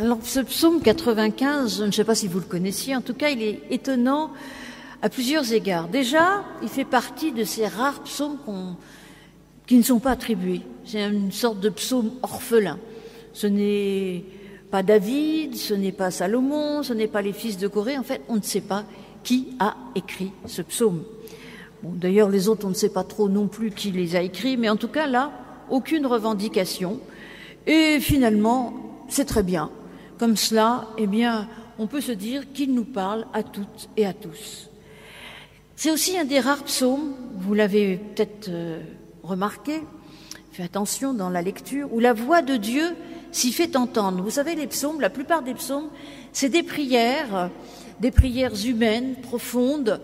Alors ce psaume 95, je ne sais pas si vous le connaissiez, en tout cas il est étonnant à plusieurs égards. Déjà, il fait partie de ces rares psaumes qui ne sont pas attribués. C'est une sorte de psaume orphelin. Ce n'est pas David, ce n'est pas Salomon, ce n'est pas les fils de Corée. En fait, on ne sait pas qui a écrit ce psaume. Bon, D'ailleurs, les autres, on ne sait pas trop non plus qui les a écrits, mais en tout cas, là, aucune revendication. Et finalement, c'est très bien. Comme cela, eh bien, on peut se dire qu'il nous parle à toutes et à tous. C'est aussi un des rares psaumes, vous l'avez peut-être euh, remarqué, fait attention dans la lecture, où la voix de Dieu s'y fait entendre. Vous savez, les psaumes, la plupart des psaumes, c'est des prières, des prières humaines, profondes,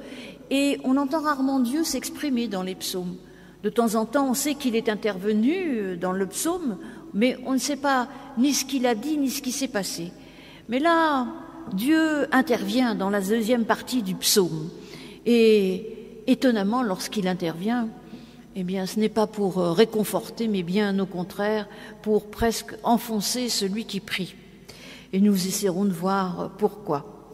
et on entend rarement Dieu s'exprimer dans les psaumes. De temps en temps, on sait qu'il est intervenu euh, dans le psaume, mais on ne sait pas ni ce qu'il a dit, ni ce qui s'est passé. Mais là, Dieu intervient dans la deuxième partie du psaume. Et étonnamment, lorsqu'il intervient, eh bien, ce n'est pas pour euh, réconforter, mais bien au contraire, pour presque enfoncer celui qui prie. Et nous essaierons de voir pourquoi.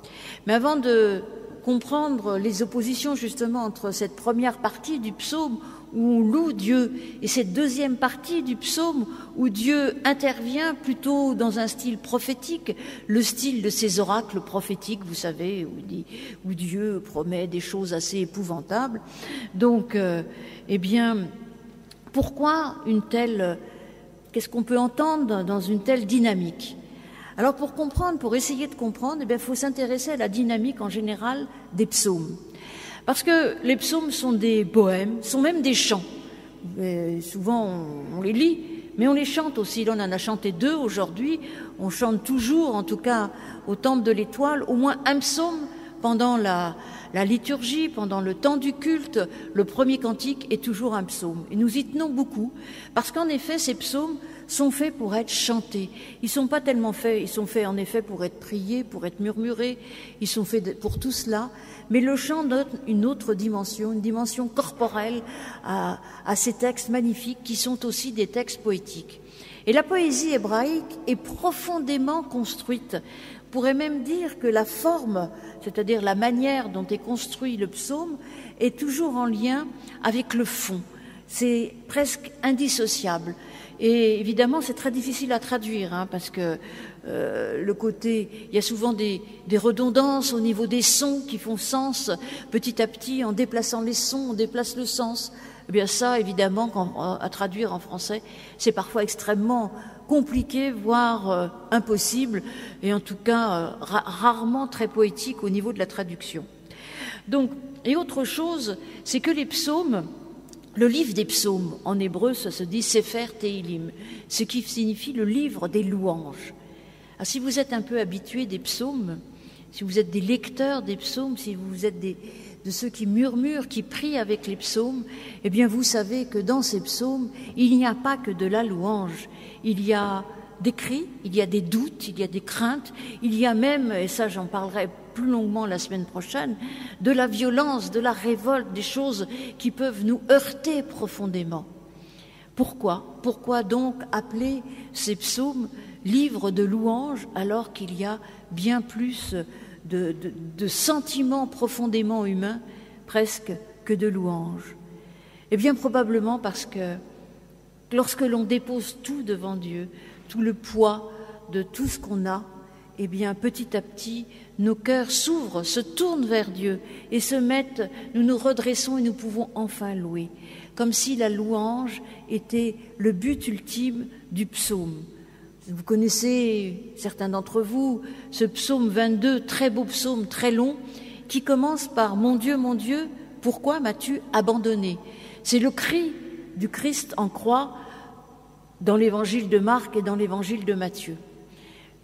Mais avant de comprendre les oppositions justement entre cette première partie du psaume où on loue Dieu et cette deuxième partie du psaume où Dieu intervient plutôt dans un style prophétique, le style de ces oracles prophétiques, vous savez, où, Dieu promet des choses assez épouvantables. Donc, euh, eh bien, pourquoi une telle, qu'est-ce qu'on peut entendre dans une telle dynamique? Alors pour comprendre, pour essayer de comprendre, eh il faut s'intéresser à la dynamique en général des psaumes. Parce que les psaumes sont des poèmes, sont même des chants. souvent on, les lit, mais on les chante aussi. Là, on en a chanté deux aujourd'hui. On chante toujours, en tout cas au Temple de l'Étoile, au moins un psaume pendant la liturgie, pendant le temps du culte. Le premier cantique est toujours un psaume. Et nous y tenons beaucoup, parce qu'en effet, ces psaumes sont faits pour être chantés. Ils sont pas tellement faits, ils sont faits en effet pour être priés, pour être murmurés, ils sont faits pour tout cela, mais le chant donne une autre dimension, une dimension corporelle à, à ces textes magnifiques qui sont aussi des textes poétiques. Et la poésie hébraïque est profondément construite. On pourrait même dire que la forme, c'est-à-dire la manière dont est construit le psaume, est toujours en lien avec le fond. C'est presque indissociable. Et évidemment, c'est très difficile à traduire, hein, parce que euh, le côté, il y a souvent des, redondances au niveau des sons qui font sens. Petit à petit, en déplaçant les sons, on déplace le sens. Eh bien, ça, évidemment, quand, à traduire en français, c'est parfois extrêmement compliqué, voire euh, impossible, et en tout cas euh, rarement très poétique au niveau de la traduction. Donc, et autre chose, c'est que les psaumes le livre des psaumes, en hébreu, ça se dit Sefer Teilim, ce qui signifie le livre des louanges. Alors, si vous êtes un peu habitué des psaumes, si vous êtes des lecteurs des psaumes, si vous êtes de ceux qui murmurent, qui prient avec les psaumes, eh bien vous savez que dans ces psaumes, il n'y a pas que de la louange, il y a des cris, il y a des doutes, il y a des craintes, il y a même, et ça j'en parlerai plus longuement la semaine prochaine, de la violence, de la révolte, des choses qui peuvent nous heurter profondément. Pourquoi? Pourquoi donc appeler ces psaumes livres de louanges alors qu'il y a bien plus de, de sentiments profondément humains presque que de louanges? Eh bien probablement parce que lorsque l'on dépose tout devant Dieu, tout le poids de tout ce qu'on a, eh bien, petit à petit, nos cœurs s'ouvrent, se tournent vers Dieu et se mettent, nous nous redressons et nous pouvons enfin louer, comme si la louange était le but ultime du psaume. Vous connaissez, certains d'entre vous, ce psaume 22, très beau psaume, très long, qui commence par Mon Dieu, mon Dieu, pourquoi m'as-tu abandonné? C'est le cri du Christ en croix dans l'évangile de Marc et dans l'évangile de Matthieu.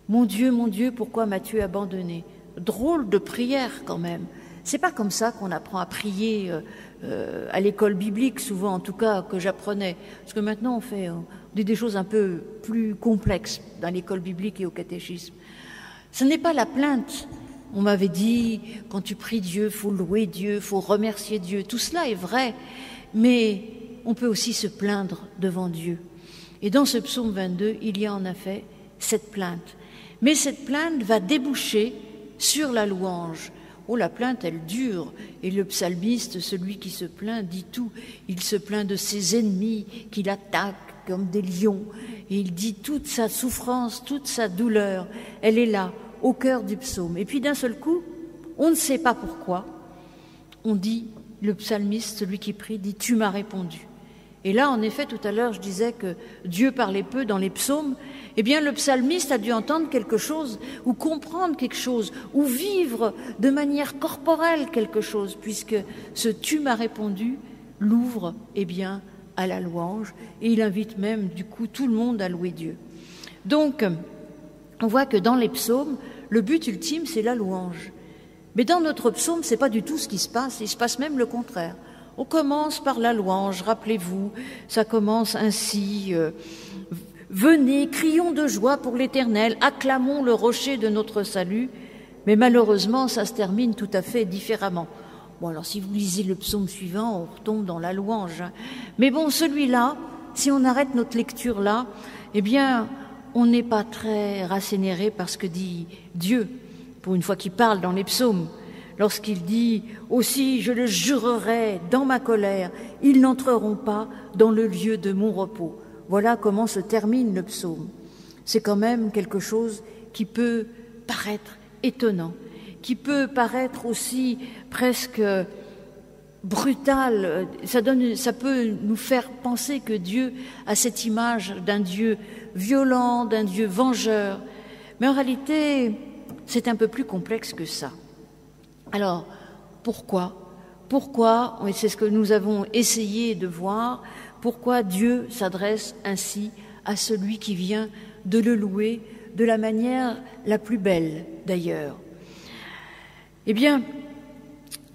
Mon Dieu, mon Dieu, pourquoi m'as-tu abandonné? Drôle de prière quand même. C'est pas comme ça qu'on apprend à prier euh, euh, à l'école biblique, souvent en tout cas que j'apprenais. Parce que maintenant on fait des choses un peu plus complexes dans l'école biblique et au catéchisme. Ce n'est pas la plainte. On m'avait dit, quand tu pries Dieu, faut louer Dieu, faut remercier Dieu. Tout cela est vrai, mais on peut aussi se plaindre devant Dieu. Et dans ce psaume 22, il y a en effet cette plainte. Mais cette plainte va déboucher sur la louange. Oh, la plainte, elle dure. Et le psalmiste, celui qui se plaint, dit tout. Il se plaint de ses ennemis qui l'attaquent comme des lions. Et il dit toute sa souffrance, toute sa douleur. Elle est là, au cœur du psaume. Et puis d'un seul coup, on ne sait pas pourquoi, on dit, le psalmiste, celui qui prie, dit Tu m'as répondu. Et là, en effet, tout à l'heure, je disais que Dieu parlait peu dans les psaumes. Eh bien, le psalmiste a dû entendre quelque chose, ou comprendre quelque chose, ou vivre de manière corporelle quelque chose, puisque ce Tu m'as répondu l'ouvre, eh bien, à la louange, et il invite même, du coup, tout le monde à louer Dieu. Donc, on voit que dans les psaumes, le but ultime, c'est la louange. Mais dans notre psaume, c'est pas du tout ce qui se passe, il se passe même le contraire. On commence par la louange, rappelez-vous, ça commence ainsi. Euh, Venez, crions de joie pour l'Éternel, acclamons le rocher de notre salut. Mais malheureusement, ça se termine tout à fait différemment. Bon, alors si vous lisez le psaume suivant, on retombe dans la louange. Hein. Mais bon, celui-là, si on arrête notre lecture là, eh bien, on n'est pas très rassénéré par ce que dit Dieu, pour une fois qu'il parle dans les psaumes lorsqu'il dit Aussi je le jurerai dans ma colère, ils n'entreront pas dans le lieu de mon repos. Voilà comment se termine le psaume. C'est quand même quelque chose qui peut paraître étonnant, qui peut paraître aussi presque brutal. Ça, donne, ça peut nous faire penser que Dieu a cette image d'un Dieu violent, d'un Dieu vengeur. Mais en réalité, c'est un peu plus complexe que ça. Alors, pourquoi? Pourquoi, et c'est ce que nous avons essayé de voir, pourquoi Dieu s'adresse ainsi à celui qui vient de le louer de la manière la plus belle d'ailleurs? Eh bien,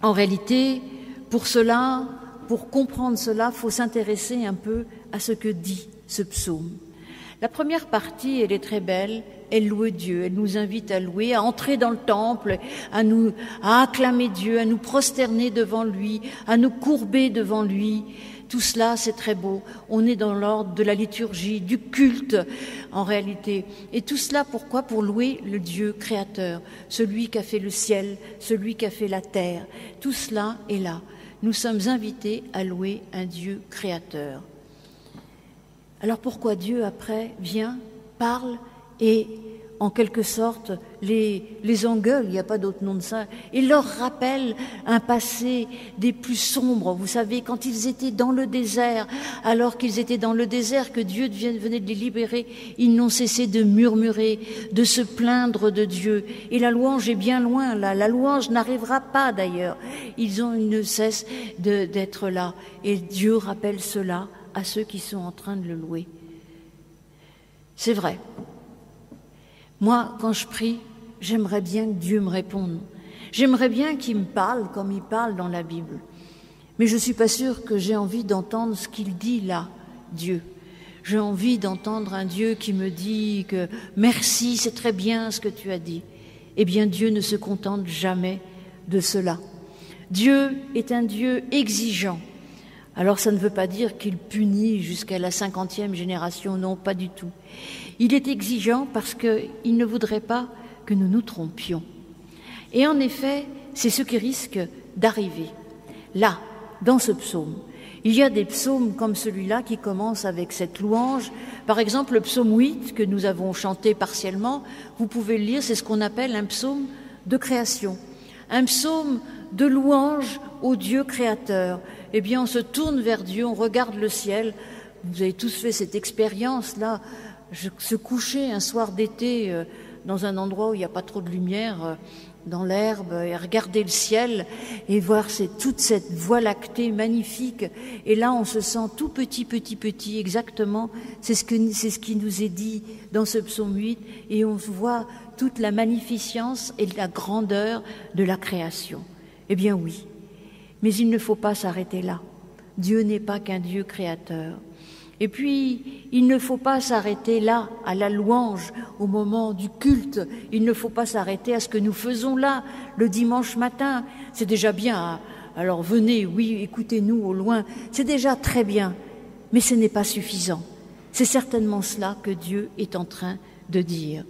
en réalité, pour cela, pour comprendre cela, il faut s'intéresser un peu à ce que dit ce psaume. La première partie, elle est très belle, elle loue Dieu, elle nous invite à louer, à entrer dans le temple, à nous, à acclamer Dieu, à nous prosterner devant lui, à nous courber devant lui. Tout cela, c'est très beau. On est dans l'ordre de la liturgie, du culte, en réalité. Et tout cela, pourquoi? Pour louer le Dieu créateur, celui qui a fait le ciel, celui qui a fait la terre. Tout cela est là. Nous sommes invités à louer un Dieu créateur. Alors pourquoi Dieu, après, vient, parle et en quelque sorte les, les engueule, il n'y a pas d'autre nom de ça, et leur rappelle un passé des plus sombres. Vous savez, quand ils étaient dans le désert, alors qu'ils étaient dans le désert, que Dieu venait de les libérer, ils n'ont cessé de murmurer, de se plaindre de Dieu. Et la louange est bien loin là, la louange n'arrivera pas d'ailleurs. Ils ont, ils ne cessent d'être là. Et Dieu rappelle cela à ceux qui sont en train de le louer. C'est vrai, moi, quand je prie, j'aimerais bien que Dieu me réponde. J'aimerais bien qu'il me parle comme il parle dans la Bible. Mais je ne suis pas sûre que j'ai envie d'entendre ce qu'il dit là, Dieu. J'ai envie d'entendre un Dieu qui me dit que merci, c'est très bien ce que tu as dit. Eh bien, Dieu ne se contente jamais de cela. Dieu est un Dieu exigeant. Alors ça ne veut pas dire qu'il punit jusqu'à la cinquantième génération, non, pas du tout. Il est exigeant parce qu'il ne voudrait pas que nous nous trompions. Et en effet, c'est ce qui risque d'arriver. Là, dans ce psaume, il y a des psaumes comme celui-là qui commencent avec cette louange. Par exemple, le psaume 8 que nous avons chanté partiellement, vous pouvez le lire, c'est ce qu'on appelle un psaume de création, un psaume de louange au Dieu créateur. Eh bien, on se tourne vers Dieu, on regarde le ciel. Vous avez tous fait cette expérience-là se coucher un soir d'été euh, dans un endroit où il n'y a pas trop de lumière, euh, dans l'herbe, et regarder le ciel et voir toute cette voie lactée magnifique. Et là, on se sent tout petit, petit, petit, exactement. C'est ce, que, c'est ce qui nous est dit dans ce psaume 8. Et on voit toute la magnificence et la grandeur de la création. Eh bien oui, mais il ne faut pas s'arrêter là. Dieu n'est pas qu'un Dieu créateur. Et puis, il ne faut pas s'arrêter là, à la louange, au moment du culte. Il ne faut pas s'arrêter à ce que nous faisons là, le dimanche matin. C'est déjà bien. Hein. Alors venez, oui, écoutez-nous au loin. C'est déjà très bien. Mais ce n'est pas suffisant. C'est certainement cela que Dieu est en train de dire.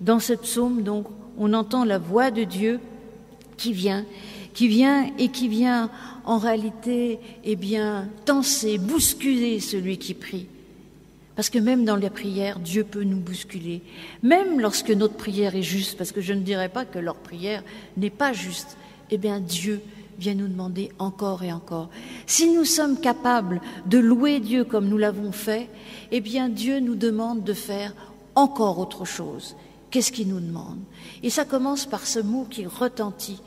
Dans ce psaume, donc, on entend la voix de Dieu qui vient, qui vient et qui vient en réalité, eh bien, tenser, bousculer celui qui prie. Parce que même dans la prière, Dieu peut nous bousculer. Même lorsque notre prière est juste, parce que je ne dirais pas que leur prière n'est pas juste, eh bien Dieu vient nous demander encore et encore. Si nous sommes capables de louer Dieu comme nous l'avons fait, eh bien Dieu nous demande de faire encore autre chose. Qu'est-ce qu'il nous demande? Et ça commence par ce mot qui retentit,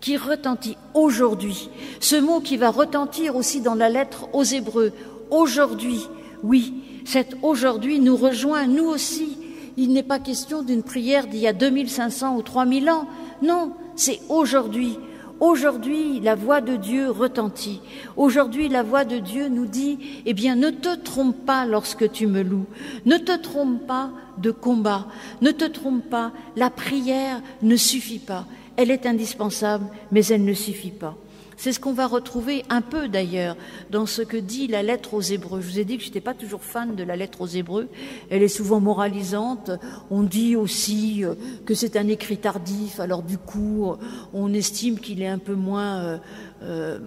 qui retentit aujourd'hui. Ce mot qui va retentir aussi dans la lettre aux Hébreux. Aujourd'hui, oui, cet aujourd'hui nous rejoint, nous aussi. Il n'est pas question d'une prière d'il y a 2500 ou 3000 ans. Non, c'est aujourd'hui. Aujourd'hui, la voix de Dieu retentit. Aujourd'hui, la voix de Dieu nous dit, eh bien, ne te trompe pas lorsque tu me loues. Ne te trompe pas de combat. Ne te trompe pas. La prière ne suffit pas. Elle est indispensable, mais elle ne suffit pas. C'est ce qu'on va retrouver un peu d'ailleurs dans ce que dit la lettre aux Hébreux. Je vous ai dit que je n'étais pas toujours fan de la lettre aux Hébreux. Elle est souvent moralisante. On dit aussi euh, que c'est un écrit tardif. Alors du coup, on estime qu'il est un peu moins euh, euh,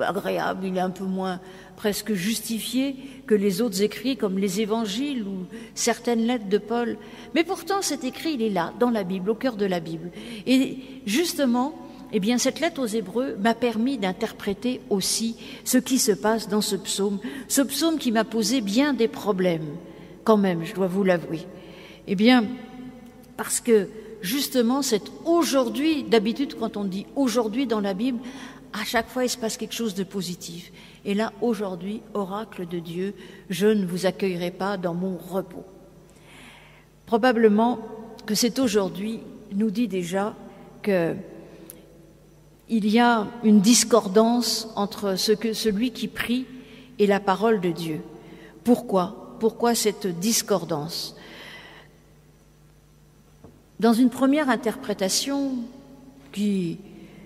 agréable, il est un peu moins presque justifié que les autres écrits comme les évangiles ou certaines lettres de Paul. Mais pourtant, cet écrit, il est là, dans la Bible, au cœur de la Bible. Et justement, eh bien, cette lettre aux Hébreux m'a permis d'interpréter aussi ce qui se passe dans ce psaume, ce psaume qui m'a posé bien des problèmes, quand même, je dois vous l'avouer. Eh bien, parce que justement, c'est aujourd'hui, d'habitude, quand on dit aujourd'hui dans la Bible, à chaque fois, il se passe quelque chose de positif. Et là, aujourd'hui, oracle de Dieu, je ne vous accueillerai pas dans mon repos. Probablement que c'est aujourd'hui, nous dit déjà que il y a une discordance entre celui qui prie et la parole de Dieu. Pourquoi? Pourquoi cette discordance? Dans une première interprétation qui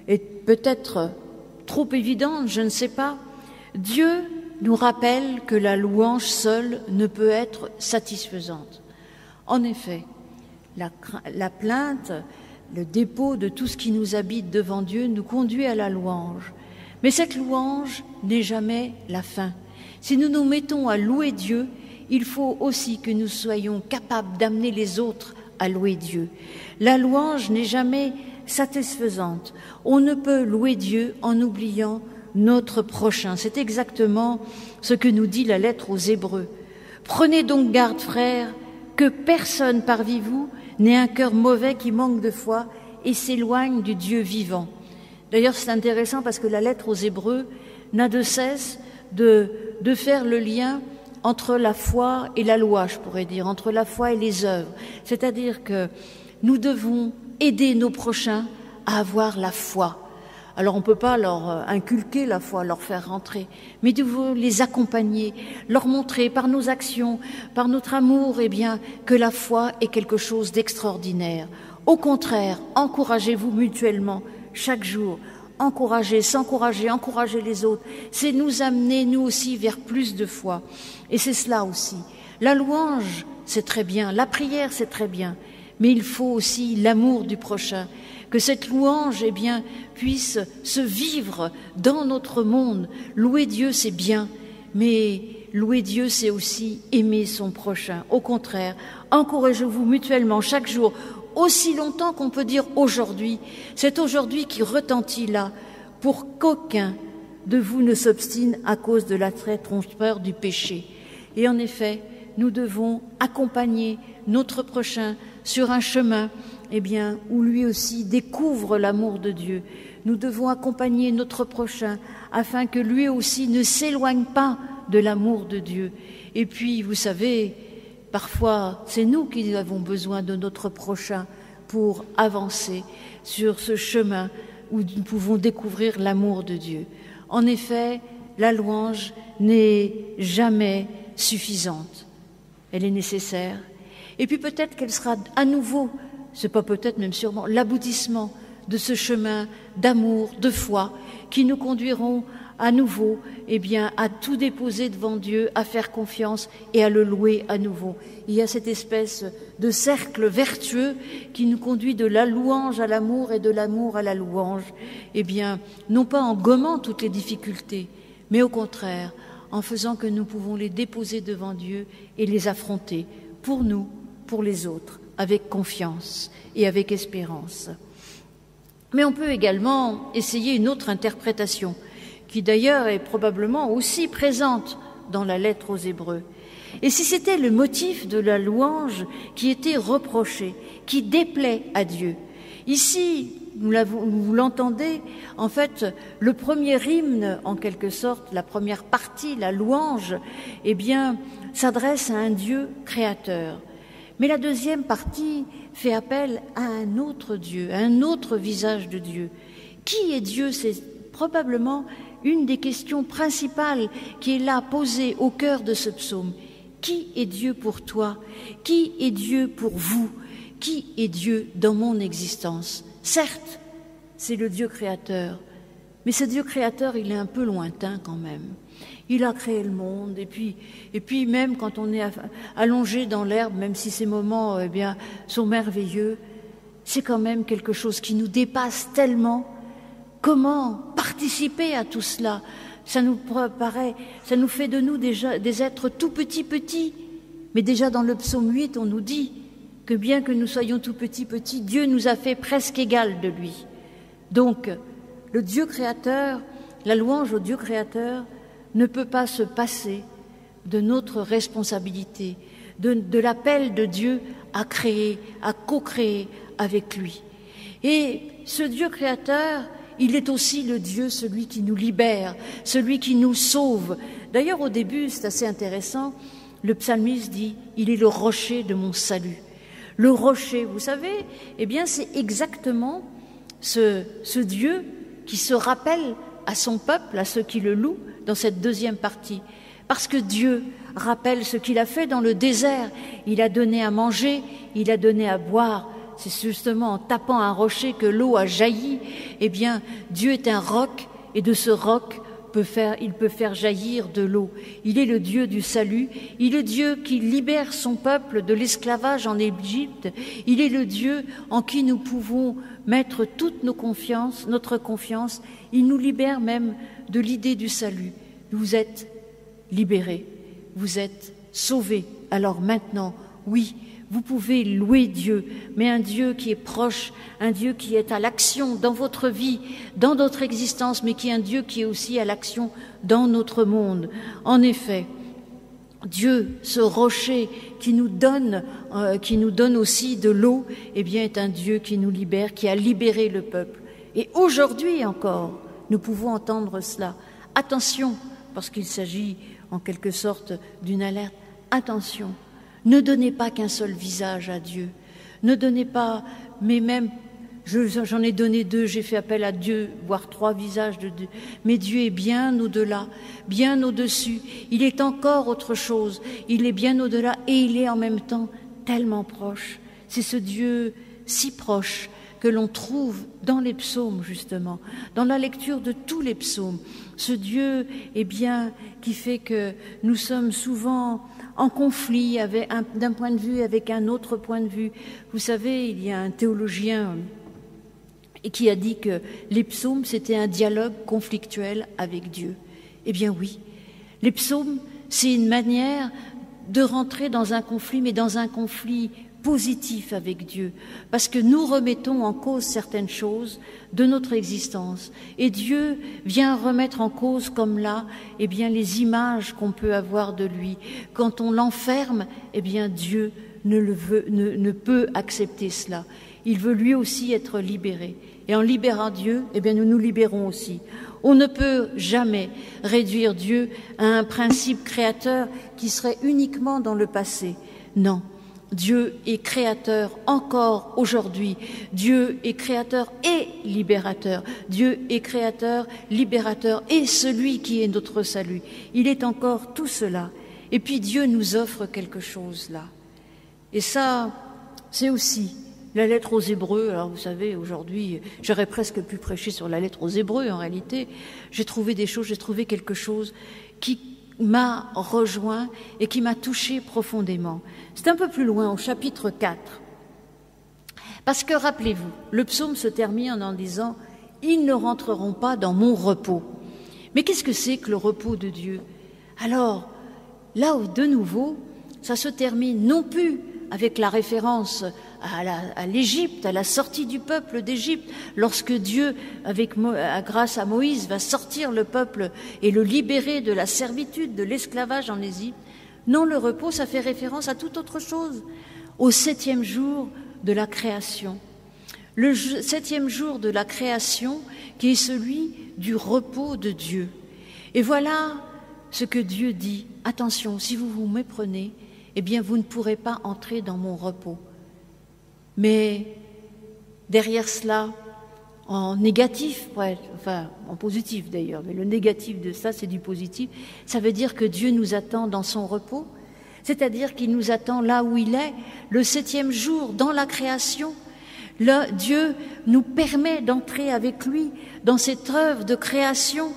est peut-être trop évidente, je ne sais pas, Dieu nous rappelle que la louange seule ne peut être satisfaisante. En effet, la, la plainte le dépôt de tout ce qui nous habite devant Dieu nous conduit à la louange. Mais cette louange n'est jamais la fin. Si nous nous mettons à louer Dieu, il faut aussi que nous soyons capables d'amener les autres à louer Dieu. La louange n'est jamais satisfaisante. On ne peut louer Dieu en oubliant notre prochain. C'est exactement ce que nous dit la lettre aux Hébreux. Prenez donc garde, frères, que personne parmi vous n'ait un cœur mauvais qui manque de foi et s'éloigne du Dieu vivant. D'ailleurs, c'est intéressant parce que la lettre aux Hébreux n'a de cesse de, de faire le lien entre la foi et la loi, je pourrais dire, entre la foi et les œuvres. C'est-à-dire que nous devons aider nos prochains à avoir la foi. Alors on ne peut pas leur euh, inculquer la foi, leur faire rentrer, mais nous devons les accompagner, leur montrer par nos actions, par notre amour, eh bien, que la foi est quelque chose d'extraordinaire. Au contraire, encouragez-vous mutuellement chaque jour. Encourager, s'encourager, encourager les autres, c'est nous amener, nous aussi, vers plus de foi. Et c'est cela aussi. La louange, c'est très bien, la prière, c'est très bien, mais il faut aussi l'amour du prochain que cette louange eh bien, puisse se vivre dans notre monde. Louer Dieu, c'est bien, mais louer Dieu, c'est aussi aimer son prochain. Au contraire, encouragez-vous mutuellement chaque jour, aussi longtemps qu'on peut dire aujourd'hui. C'est aujourd'hui qui retentit là, pour qu'aucun de vous ne s'obstine à cause de l'attrait trompeur du péché. Et en effet, nous devons accompagner notre prochain sur un chemin eh bien, où lui aussi découvre l'amour de Dieu. Nous devons accompagner notre prochain afin que lui aussi ne s'éloigne pas de l'amour de Dieu. Et puis, vous savez, parfois, c'est nous qui avons besoin de notre prochain pour avancer sur ce chemin où nous pouvons découvrir l'amour de Dieu. En effet, la louange n'est jamais suffisante. Elle est nécessaire. Et puis peut-être qu'elle sera à nouveau c'est pas peut-être même sûrement l'aboutissement de ce chemin d'amour, de foi, qui nous conduiront à nouveau, eh bien, à tout déposer devant Dieu, à faire confiance et à le louer à nouveau. Il y a cette espèce de cercle vertueux qui nous conduit de la louange à l'amour et de l'amour à la louange. Eh bien, non pas en gommant toutes les difficultés, mais au contraire, en faisant que nous pouvons les déposer devant Dieu et les affronter pour nous, pour les autres, avec confiance et avec espérance. Mais on peut également essayer une autre interprétation qui d'ailleurs est probablement aussi présente dans la lettre aux Hébreux. Et si c'était le motif de la louange qui était reproché, qui déplaît à Dieu, ici, vous l'entendez, en fait, le premier hymne, en quelque sorte, la première partie, la louange, eh bien, s'adresse à un Dieu créateur. Mais la deuxième partie fait appel à un autre Dieu, à un autre visage de Dieu. Qui est Dieu? C'est probablement une des questions principales qui est là posée au cœur de ce psaume. Qui est Dieu pour toi? Qui est Dieu pour vous? Qui est Dieu dans mon existence? Certes, c'est le Dieu créateur, mais ce Dieu créateur, il est un peu lointain quand même. Il a créé le monde, et puis, et puis même quand on est allongé dans l'herbe, même si ces moments eh bien, sont merveilleux, c'est quand même quelque chose qui nous dépasse tellement Comment participer à tout cela? Ça nous paraît, ça nous fait de nous déjà des êtres tout petits petits. Mais déjà dans le psaume 8, on nous dit que bien que nous soyons tout petits petits, Dieu nous a fait presque égal de lui. Donc, le Dieu créateur, la louange au Dieu créateur ne peut pas se passer de notre responsabilité, de, l'appel de Dieu à créer, à co-créer avec lui. Et ce Dieu créateur, il est aussi le Dieu, celui qui nous libère, celui qui nous sauve. D'ailleurs, au début, c'est assez intéressant, le psalmiste dit, il est le rocher de mon salut. Le rocher, vous savez, eh bien, c'est exactement ce Dieu qui se rappelle à son peuple, à ceux qui le louent, dans cette deuxième partie. Parce que Dieu rappelle ce qu'il a fait dans le désert. Il a donné à manger, il a donné à boire, c'est justement en tapant un rocher que l'eau a jailli. Eh bien, Dieu est un roc et de ce roc, peut faire, il peut faire jaillir de l'eau. Il est le Dieu du salut. Il est le Dieu qui libère son peuple de l'esclavage en Égypte. Il est le Dieu en qui nous pouvons mettre toute nos confiances, notre confiance. Il nous libère même de l'idée du salut. Vous êtes libérés. Vous êtes sauvés. Alors maintenant, oui, vous pouvez louer Dieu, mais un Dieu qui est proche, un Dieu qui est à l'action dans votre vie, dans notre existence, mais qui est un Dieu qui est aussi à l'action dans notre monde. En effet, Dieu, ce rocher qui nous donne, euh, qui nous donne aussi de l'eau, eh bien, est un Dieu qui nous libère, qui a libéré le peuple. Et aujourd'hui encore, nous pouvons entendre cela. Attention, parce qu'il s'agit en quelque sorte d'une alerte. Attention, ne donnez pas qu'un seul visage à Dieu. Ne donnez pas, mais même, j'en ai donné deux, j'ai fait appel à Dieu, voire trois visages de Dieu. Mais Dieu est bien au-delà, bien au-dessus. Il est encore autre chose. Il est bien au-delà et il est en même temps tellement proche. C'est ce Dieu si proche que l'on trouve dans les psaumes, justement, dans la lecture de tous les psaumes. Ce Dieu, est bien, qui fait que nous sommes souvent en conflit d'un point de vue avec un autre point de vue. Vous savez, il y a un théologien qui a dit que les psaumes, c'était un dialogue conflictuel avec Dieu. Eh bien oui, les psaumes, c'est une manière de rentrer dans un conflit, mais dans un conflit positif avec Dieu, parce que nous remettons en cause certaines choses de notre existence. Et Dieu vient remettre en cause, comme là, eh bien, les images qu'on peut avoir de lui. Quand on l'enferme, eh bien, Dieu ne, peut accepter cela. Il veut lui aussi être libéré. Et en libérant Dieu, eh bien, nous nous libérons aussi. On ne peut jamais réduire Dieu à un principe créateur qui serait uniquement dans le passé. Non, Dieu est créateur encore aujourd'hui. Dieu est créateur et libérateur. Dieu est créateur, libérateur et celui qui est notre salut. Il est encore tout cela. Et puis Dieu nous offre quelque chose là. Et ça, c'est aussi La lettre aux Hébreux, alors vous savez, aujourd'hui, j'aurais presque pu prêcher sur la lettre aux Hébreux en réalité. J'ai trouvé des choses, j'ai trouvé quelque chose qui m'a rejoint et qui m'a touché profondément. C'est un peu plus loin, au chapitre 4. Parce que rappelez-vous, le psaume se termine en disant Ils ne rentreront pas dans mon repos. Mais qu'est-ce que c'est que le repos de Dieu? Alors, là où de nouveau, ça se termine non plus avec la référence à l'Égypte, à, la sortie du peuple d'Égypte, lorsque Dieu, avec, grâce à Moïse, va sortir le peuple et le libérer de la servitude, de l'esclavage en Égypte. Non, le repos, ça fait référence à toute autre chose, au septième jour de la création. Le septième jour de la création qui est celui du repos de Dieu. Et voilà ce que Dieu dit. Attention, si vous vous méprenez, eh bien vous ne pourrez pas entrer dans mon repos. Mais derrière cela, en négatif, enfin en positif d'ailleurs, mais le négatif de ça, c'est du positif, ça veut dire que Dieu nous attend dans son repos, c'est-à-dire qu'il nous attend là où il est, le septième jour, dans la création. Là, Dieu nous permet d'entrer avec lui dans cette œuvre de création.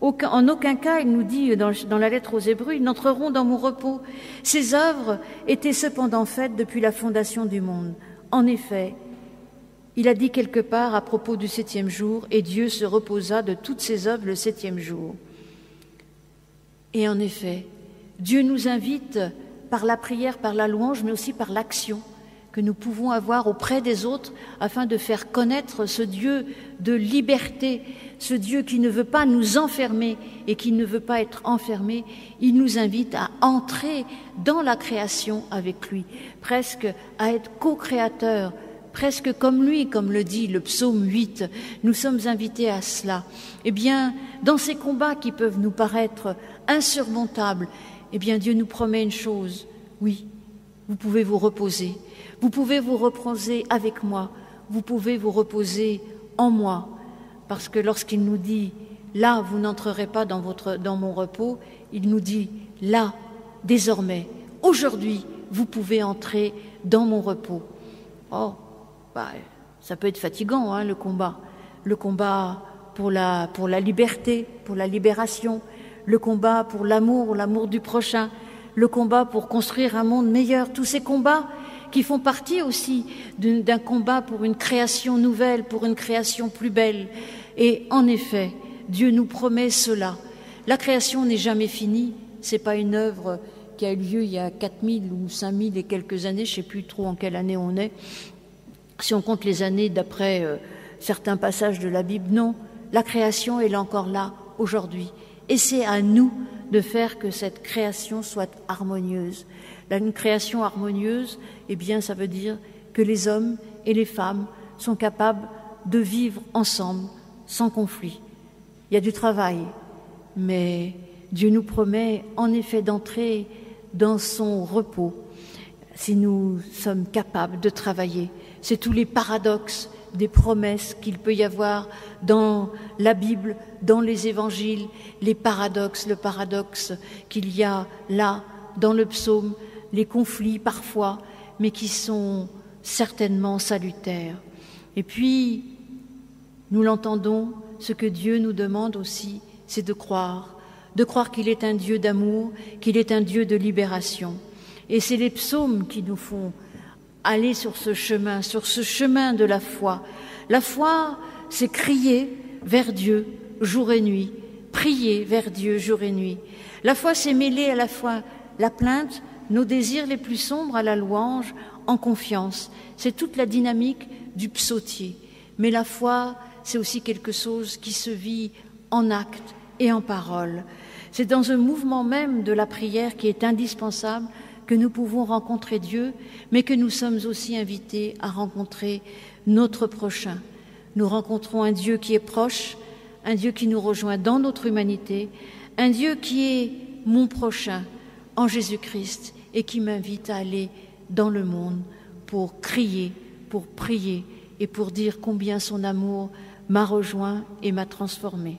En aucun cas, il nous dit dans, la lettre aux Hébreux, ils n'entreront dans mon repos. Ces œuvres étaient cependant faites depuis la fondation du monde. En effet, il a dit quelque part à propos du septième jour, et Dieu se reposa de toutes ses œuvres le septième jour. Et en effet, Dieu nous invite par la prière, par la louange, mais aussi par l'action que nous pouvons avoir auprès des autres afin de faire connaître ce Dieu de liberté, ce Dieu qui ne veut pas nous enfermer et qui ne veut pas être enfermé. Il nous invite à entrer dans la création avec lui, presque à être co-créateur, presque comme lui, comme le dit le psaume 8. Nous sommes invités à cela. Eh bien, dans ces combats qui peuvent nous paraître insurmontables, eh bien Dieu nous promet une chose, oui, vous pouvez vous reposer, vous pouvez vous reposer avec moi, vous pouvez vous reposer en moi, parce que lorsqu'il nous dit là vous n'entrerez pas dans, mon repos, il nous dit là, désormais, aujourd'hui, vous pouvez entrer dans mon repos. Oh, bah, ça peut être fatigant, hein, le combat. Le combat pour la liberté, pour la libération, le combat pour l'amour, l'amour du prochain, le combat pour construire un monde meilleur, tous ces combats qui font partie aussi d'un combat pour une création nouvelle, pour une création plus belle. Et en effet, Dieu nous promet cela. La création n'est jamais finie, c'est pas une œuvre qui a eu lieu il y a 4000 ou 5000 et quelques années, je ne sais plus trop en quelle année on est. Si on compte les années d'après euh, certains passages de la Bible, non, la création est encore là aujourd'hui. Et c'est à nous de faire que cette création soit harmonieuse. Une création harmonieuse, eh bien, ça veut dire que les hommes et les femmes sont capables de vivre ensemble sans conflit. Il y a du travail, mais Dieu nous promet en effet d'entrer dans son repos si nous sommes capables de travailler. C'est tous les paradoxes des promesses qu'il peut y avoir dans la Bible, dans les évangiles, les paradoxes, le paradoxe qu'il y a là dans le psaume, les conflits parfois, mais qui sont certainement salutaires. Et puis, nous l'entendons, ce que Dieu nous demande aussi, c'est de croire, de croire qu'il est un Dieu d'amour, qu'il est un Dieu de libération. Et c'est les psaumes qui nous font aller sur ce chemin, sur ce chemin de la foi. La foi, c'est crier vers Dieu jour et nuit, prier vers Dieu jour et nuit. La foi, c'est mêler à la fois la plainte, nos désirs les plus sombres à la louange, en confiance. C'est toute la dynamique du psautier. Mais la foi, c'est aussi quelque chose qui se vit en acte et en parole. C'est dans un mouvement même de la prière qui est indispensable que nous pouvons rencontrer Dieu, mais que nous sommes aussi invités à rencontrer notre prochain. Nous rencontrons un Dieu qui est proche, un Dieu qui nous rejoint dans notre humanité, un Dieu qui est mon prochain en Jésus-Christ et qui m'invite à aller dans le monde pour crier, pour prier et pour dire combien son amour m'a rejoint et m'a transformé.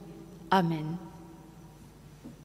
Amen.